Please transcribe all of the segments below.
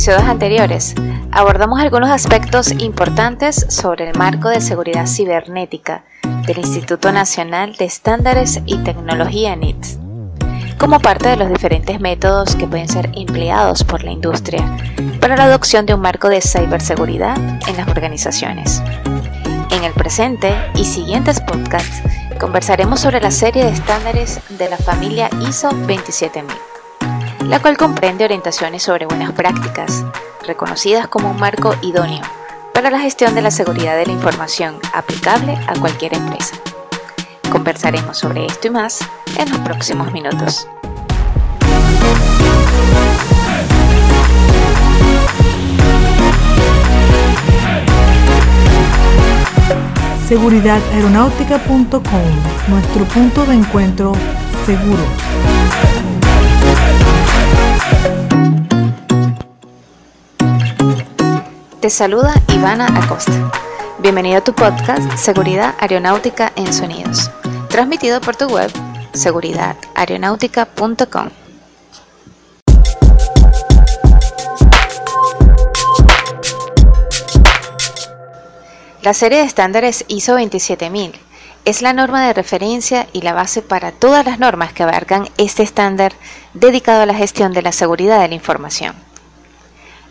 episodios anteriores, abordamos algunos aspectos importantes sobre el marco de seguridad cibernética del Instituto Nacional de Estándares y Tecnología NITS, como parte de los diferentes métodos que pueden ser empleados por la industria para la adopción de un marco de ciberseguridad en las organizaciones. En el presente y siguientes podcasts conversaremos sobre la serie de estándares de la familia ISO 27000 la cual comprende orientaciones sobre buenas prácticas, reconocidas como un marco idóneo para la gestión de la seguridad de la información aplicable a cualquier empresa. Conversaremos sobre esto y más en los próximos minutos. Seguridadaeronáutica.com, nuestro punto de encuentro seguro. Te saluda Ivana Acosta. Bienvenido a tu podcast Seguridad Aeronáutica en Sonidos, transmitido por tu web seguridadaeronáutica.com. La serie de estándares ISO 27000 es la norma de referencia y la base para todas las normas que abarcan este estándar dedicado a la gestión de la seguridad de la información.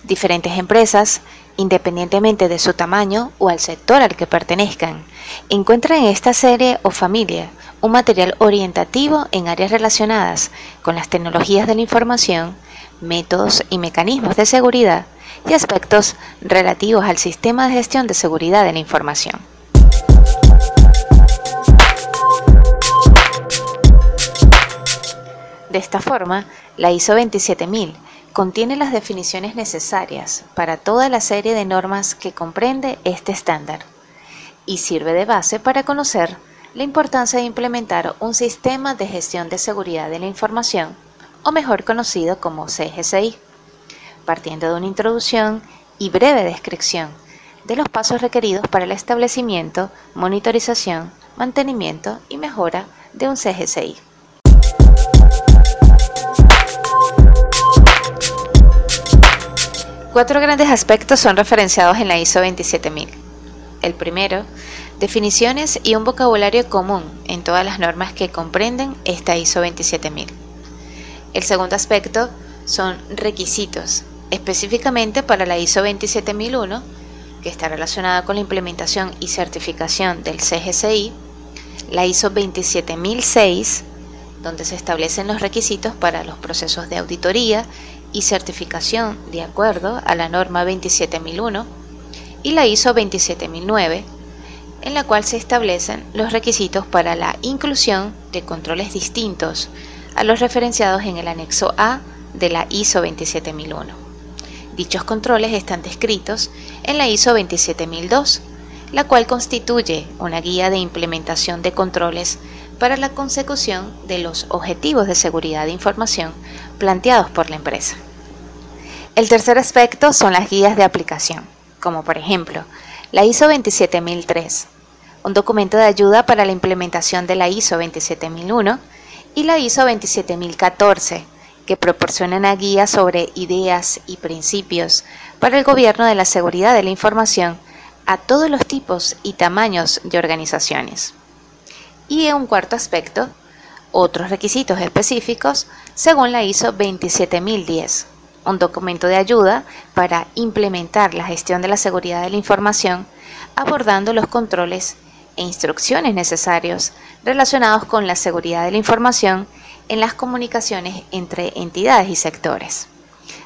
Diferentes empresas independientemente de su tamaño o al sector al que pertenezcan. Encuentran en esta serie o familia un material orientativo en áreas relacionadas con las tecnologías de la información, métodos y mecanismos de seguridad y aspectos relativos al sistema de gestión de seguridad de la información. De esta forma, la ISO 27000 contiene las definiciones necesarias para toda la serie de normas que comprende este estándar y sirve de base para conocer la importancia de implementar un sistema de gestión de seguridad de la información, o mejor conocido como CGCI, partiendo de una introducción y breve descripción de los pasos requeridos para el establecimiento, monitorización, mantenimiento y mejora de un CGCI. Cuatro grandes aspectos son referenciados en la ISO 27000. El primero, definiciones y un vocabulario común en todas las normas que comprenden esta ISO 27000. El segundo aspecto son requisitos, específicamente para la ISO 27001, que está relacionada con la implementación y certificación del CGCI, la ISO 27006, donde se establecen los requisitos para los procesos de auditoría y certificación de acuerdo a la norma 27001 y la ISO 27009, en la cual se establecen los requisitos para la inclusión de controles distintos a los referenciados en el anexo A de la ISO 27001. Dichos controles están descritos en la ISO 27002, la cual constituye una guía de implementación de controles para la consecución de los objetivos de seguridad de información planteados por la empresa. El tercer aspecto son las guías de aplicación, como por ejemplo la ISO 27003, un documento de ayuda para la implementación de la ISO 27001 y la ISO 27014, que proporciona una guía sobre ideas y principios para el gobierno de la seguridad de la información a todos los tipos y tamaños de organizaciones. Y un cuarto aspecto, otros requisitos específicos según la ISO 27010, un documento de ayuda para implementar la gestión de la seguridad de la información, abordando los controles e instrucciones necesarios relacionados con la seguridad de la información en las comunicaciones entre entidades y sectores,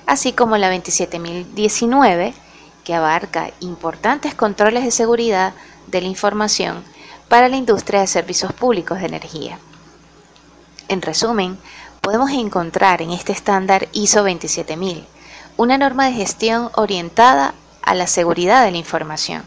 así como la 27019, que abarca importantes controles de seguridad de la información para la industria de servicios públicos de energía. En resumen, podemos encontrar en este estándar ISO 27000 una norma de gestión orientada a la seguridad de la información,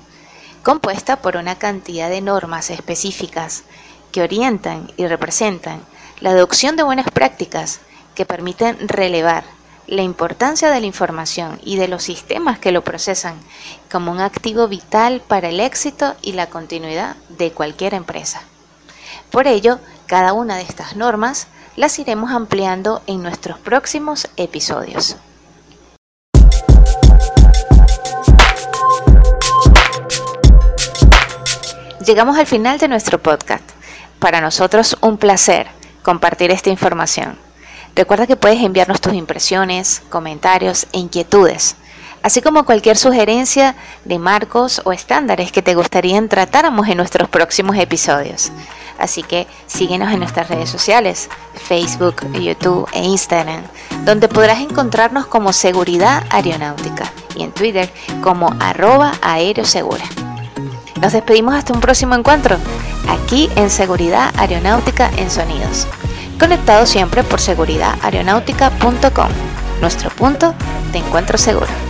compuesta por una cantidad de normas específicas que orientan y representan la adopción de buenas prácticas que permiten relevar la importancia de la información y de los sistemas que lo procesan como un activo vital para el éxito y la continuidad de cualquier empresa. Por ello, cada una de estas normas las iremos ampliando en nuestros próximos episodios. Llegamos al final de nuestro podcast. Para nosotros un placer compartir esta información. Recuerda que puedes enviarnos tus impresiones, comentarios e inquietudes, así como cualquier sugerencia de marcos o estándares que te gustaría tratáramos en nuestros próximos episodios. Así que síguenos en nuestras redes sociales, Facebook, YouTube e Instagram, donde podrás encontrarnos como Seguridad Aeronáutica y en Twitter como arroba aerosegura. Nos despedimos hasta un próximo encuentro, aquí en Seguridad Aeronáutica en Sonidos conectado siempre por seguridadaeronáutica.com, nuestro punto de encuentro seguro.